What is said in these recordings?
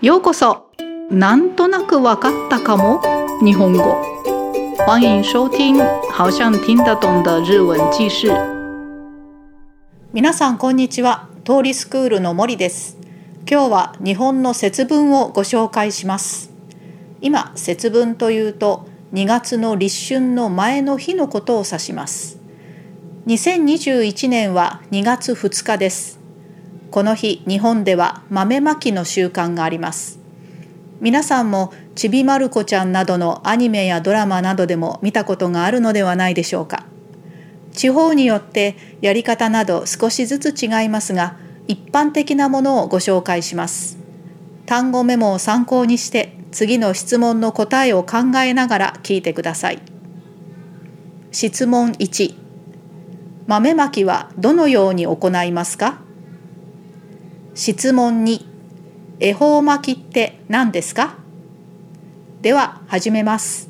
ようこそ。なんとなくわかったかも。日本語。欢迎收听好像听得懂的日文記事。皆さんこんにちは。通りスクールの森です。今日は日本の節分をご紹介します。今節分というと2月の立春の前の日のことを指します。2021年は2月2日です。この日日本では豆まきの習慣があります。皆さんもちびまる子ちゃんなどのアニメやドラマなどでも見たことがあるのではないでしょうか。地方によってやり方など少しずつ違いますが一般的なものをご紹介します。単語メモを参考にして次の質問の答えを考えながら聞いてください。質問1豆まきはどのように行いますか？質問に恵方巻きって何ですか？では始めます。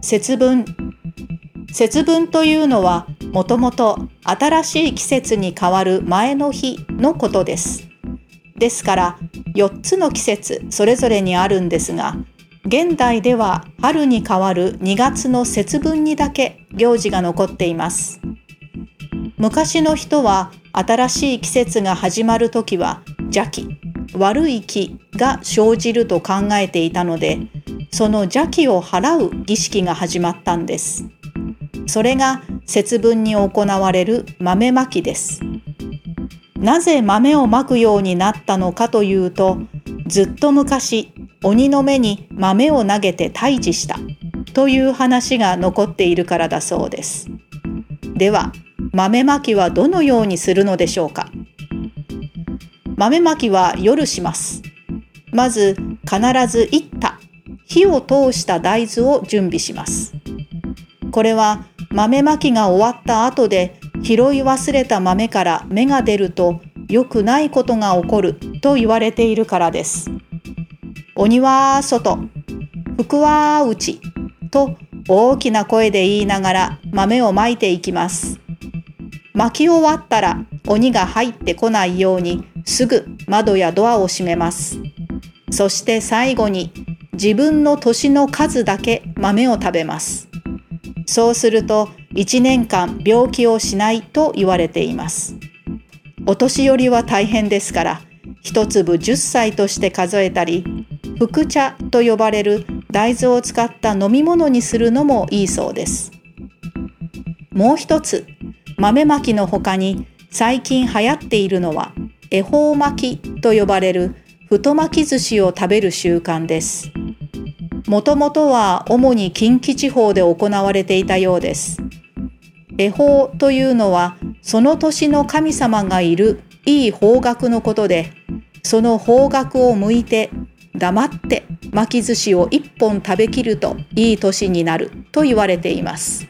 節分。節分というのはもともと新しい季節に変わる前の日のことです。ですから4つの季節それぞれにあるんですが現代では春に変わる2月の節分にだけ行事が残っています。昔の人は新しい季節が始まる時は邪気悪い気が生じると考えていたのでその邪気を払う儀式が始まったんです。それが節分に行われる豆まきです。なぜ豆をまくようになったのかというとずっと昔鬼の目に豆を投げて退治したという話が残っているからだそうです。では豆まきはどのようにするのでしょうか？豆まきは夜します。まず必ずいった火を通した大豆を準備します。これは豆まきが終わった後で拾い忘れた豆から芽が出ると良くないことが起こると言われているからです。鬼は外、福は内と大きな声で言いながら豆をまいていきます。巻き終わったら鬼が入ってこないようにすぐ窓やドアを閉めます。そして最後に自分の年の数だけ豆を食べます。そうすると1年間病気をしないと言われています。お年寄りは大変ですから一粒10歳として数えたり福茶と呼ばれる大豆を使った飲み物にするのもいいそうです。もう一つ豆まきの他に最近流行っているのは恵方巻きと呼ばれる太巻き寿司を食べる習慣です。もともとは主に近畿地方で行われていたようです。恵方というのはその年の神様がいるいい方角のことで、その方角を向いて黙って巻き寿司を一本食べきるといい年になると言われています。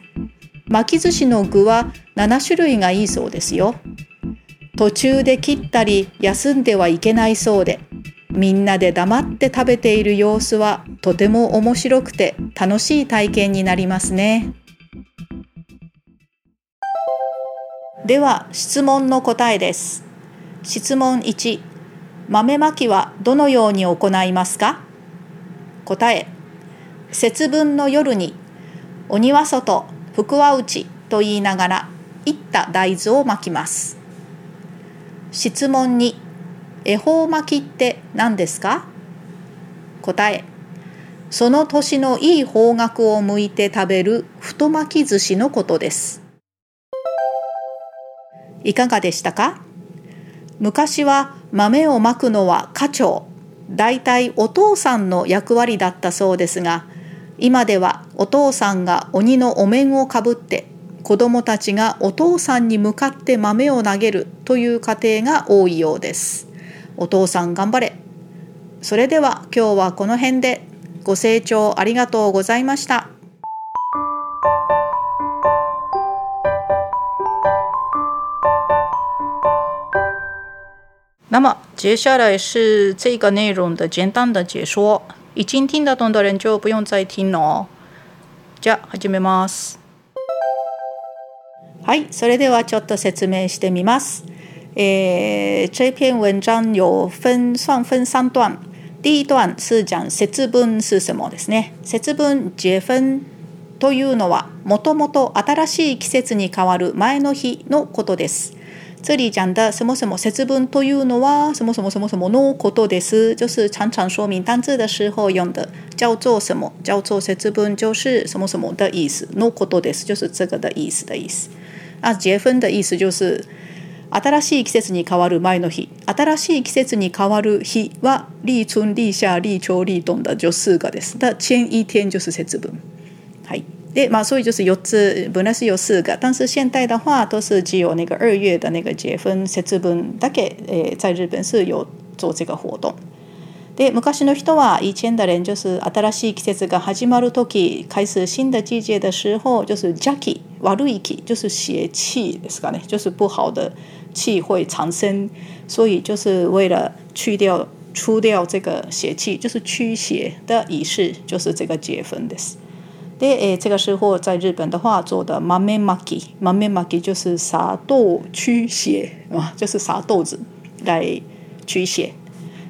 巻き寿司の具は7種類がいいそうですよ。途中で切ったり休んではいけないそうで、みんなで黙って食べている様子はとても面白くて楽しい体験になりますね。では質問の答えです。質問1、豆まきはどのように行いますか？答え、節分の夜に鬼は外、福は内と言いながらいった大豆を巻きます。質問に恵方巻きって何ですか？答えその年のいい方角を向いて食べる太巻き寿司のことです。いかがでしたか？昔は豆をまくのは家長だいたいお父さんの役割だったそうですが今ではお父さんが鬼のお面をかぶって子供たちがお父さんに向かって豆を投げるという家庭が多いようです。お父さん頑張れ。それでは今日はこの辺でご清聴ありがとうございました。那么接下来是这个内容的简单的解说。已经听得懂的人就不用再听了哦。じゃあ始めます。はい、それではちょっと説明してみます。诶，这篇文章有分算分三段。第一段是讲節分是什么ですね。節分節分というのはもともと新しい季節に変わる前の日のことです。这里讲的什么什么節分というのは什么什么什么什么のことです，就是常常说明单字的时候用的，叫做什么？叫做節分，就是什么什么的意思。のことです，就是这个的意思的意思。啊，节分的意思就是。新しい季節に変わる前の日新しい季節に変わる日は立春立夏立秋立冬的就四个です的前一天就是節分はいでまあ所以就是四つ本来是有四个但是现代的话都是只有那个二月的那个节分節分だけ、えー、在日本是有做这个活动で昔の人は以前的人就是新しい季節が始まる時開始新的季節的时候就是邪気悪い気就是邪气ですかね就是不好的气会长生，所以就是为了去掉、除掉这个邪气，就是驱邪的仪式，就是这个结分的。 对，诶，这个时候在日本的话做的 mame maki，mame maki 就是撒豆驱邪啊，就是撒豆子来驱邪。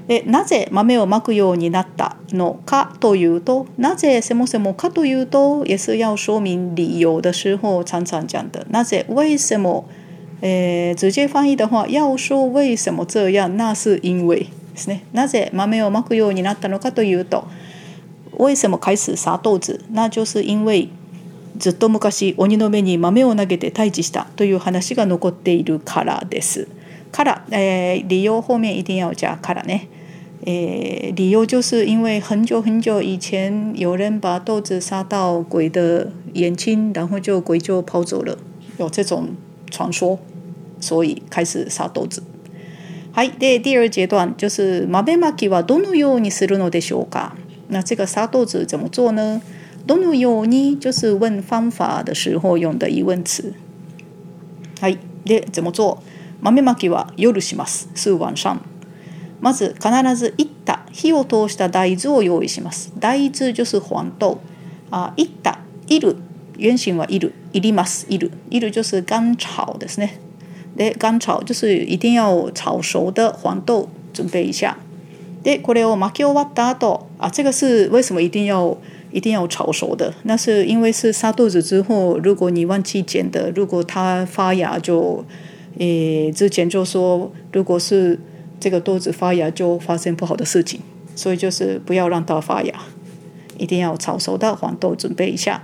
でなぜ豆をまくようになったのかというと、なぜ什么什么かというと，也是要说明理由的时候常常讲的。なぜ为什么？えー、直接翻译的话，要说为什么这样，那是因为ですね。なぜ豆をまくようになったのかというと、为什么開始撒豆子？那就是因为ずっと昔鬼の目に豆を投げて退治したという話が残っているからです。から、えー、理由后面一定要加からね。诶，理由就是因为很久很久以前有人把豆子撒到鬼的眼睛，然后就鬼就跑走了，有这种传说。所以開始撒豆子。はい。で、第二階段就是豆まきはどのようにするのでしょうか那这个撒豆子怎么做呢？どのように就是问方法的时候用的疑问词。はい。で、怎么做？豆まきは夜します。是晚上。まず必ずいった火を通した大豆を用意します。大豆就是黄豆。あ、いった、いる。原型はいる。いります。いる。いる就是干炒ですね。で干炒就是一定要炒熟的黄豆准备一下。でこれを巻き終わった後啊，这个是为什么一定要一定要炒熟的？那是因为是杀豆子之后，如果你忘记剪的，如果它发芽就，诶，之前就说，如果是这个豆子发芽就发生不好的事情，所以就是不要让它发芽，一定要炒熟的黄豆准备一下。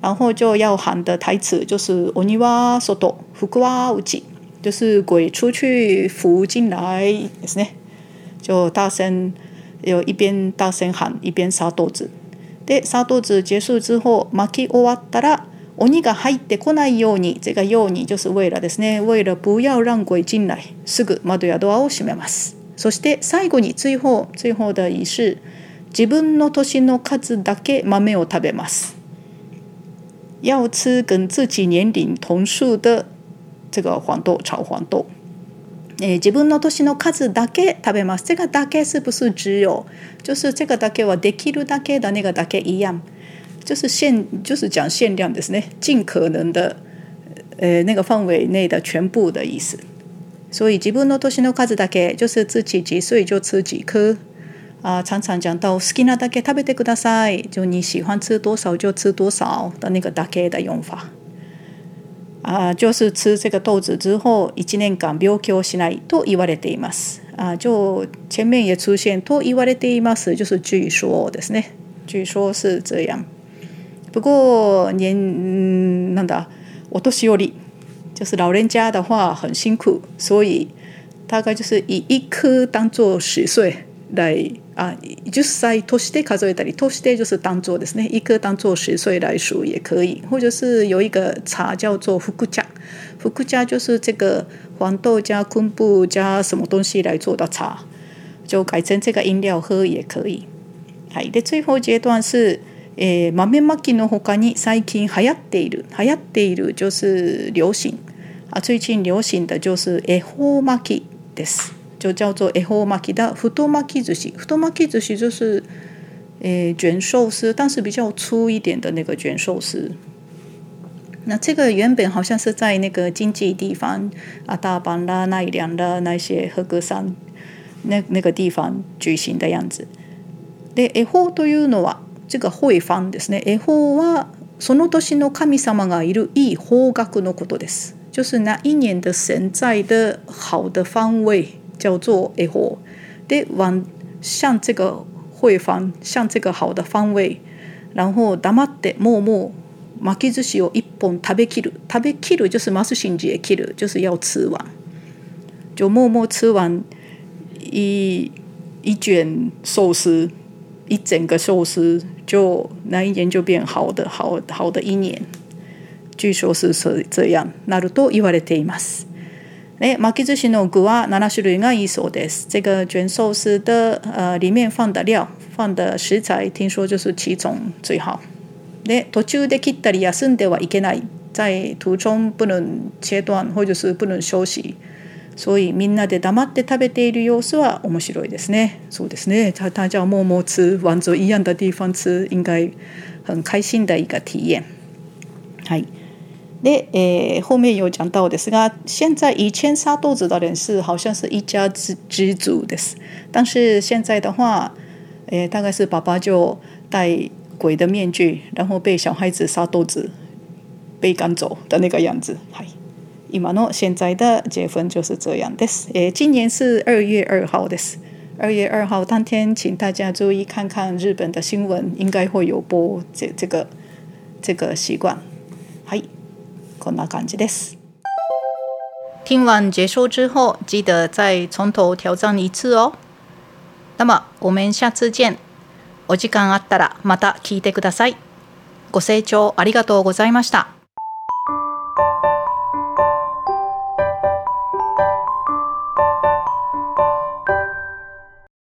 然后就要喊的台词就是“鬼は外、福は内”。就是鬼出去，福进来，是呢， 就大声，有一边大声喊，一边撒豆子。で、撒豆子结束之后，巻き終わったら、鬼が入ってこないように、这个ように就是为了ですね、为了不要让鬼进来，すぐ窓やドアを閉めます。そして最後に最後最後的儀式、自分の年の数だけ豆を食べます。要吃跟自己年龄同数的这个黄豆炒黄豆，诶，自分の年の数だけ食べます。这个だけ是不是只有？就是这个だけはできるだけ的那个だけ一样，就是限，就是讲限量的是呢，尽可能的，呃，那个范围内的全部的意思。所以自分の年の数だけ就是自己几岁就吃几颗啊。常常讲到好きなだけ食べてください，就你喜欢吃多少就吃多少的那个だけ的用法。啊，就是吃这个豆子之后，一年間病気をしないと言われています。啊，就前面也出现と言われています，就是据说ですね。据说是这样。不过年なんだ？お年寄り，就是老人家的话很辛苦，所以大概就是以一颗当做十岁来。啊，十歳として数えたり、として就是当做ですね，一个当做十岁来数也可以，或者是有一个茶叫做福库茶，福库茶就是这个黄豆加昆布加什么东西来做的茶，就改成这个饮料喝也可以。はい、で最後階段是，えー豆まきの他に最近流行っている、流行っている就是流行。啊，最近流行的就是恵方巻きです。就叫做恵方巻き的太巻き寿司，太巻き寿司就是诶卷寿司，但是比较粗一点的那个卷寿司。那这个原本好像是在那个经济地方啊，大阪啦、奈良啦那些和歌山那那个地方举行的样子。で、恵方というのは这个会方ですね。恵方はその年の神様がいるいい方角のことです。就是那一年的神在的好的方位叫做恵方。で、往向这个会方，向这个好的方位，然后黙ってもうもう巻き寿司を一本食べきる食べきる就是ます信じ切る就是要吃完就默默吃完一一卷寿司一整个寿司就那一年就变好的好好的一年据说是这样なると言われています え巻き寿司の具は7種類がいいそうです。这个卷寿司的呃里面放的料放的食材，听说就是七种最好。で途中で切ったり休んではいけない在途中不能切断或者是不能休息所以みんなで黙って食べている様子は面白いですね。そうですね。大大家默默吃，往着一样的地方吃，应该很开心的一个体验。はい。で、えー、后面有讲到ですが、现在以前杀豆子的人是好像是一家之之主です。但是现在的话，えー、大概是爸爸就带鬼的面具，然后被小孩子杀豆子，被赶走的那个样子。嗨，今の现在的结婚就是这样です。诶，今年是二月二号です。二月二号当天，请大家注意看看日本的新闻，应该会有播这这个这个习惯。嗨， こんな感じです。听完结束之后，记得再从头挑战一次哦。那么我们下次见。お時間あったらまた聞いてください。ご清聴ありがとうございました。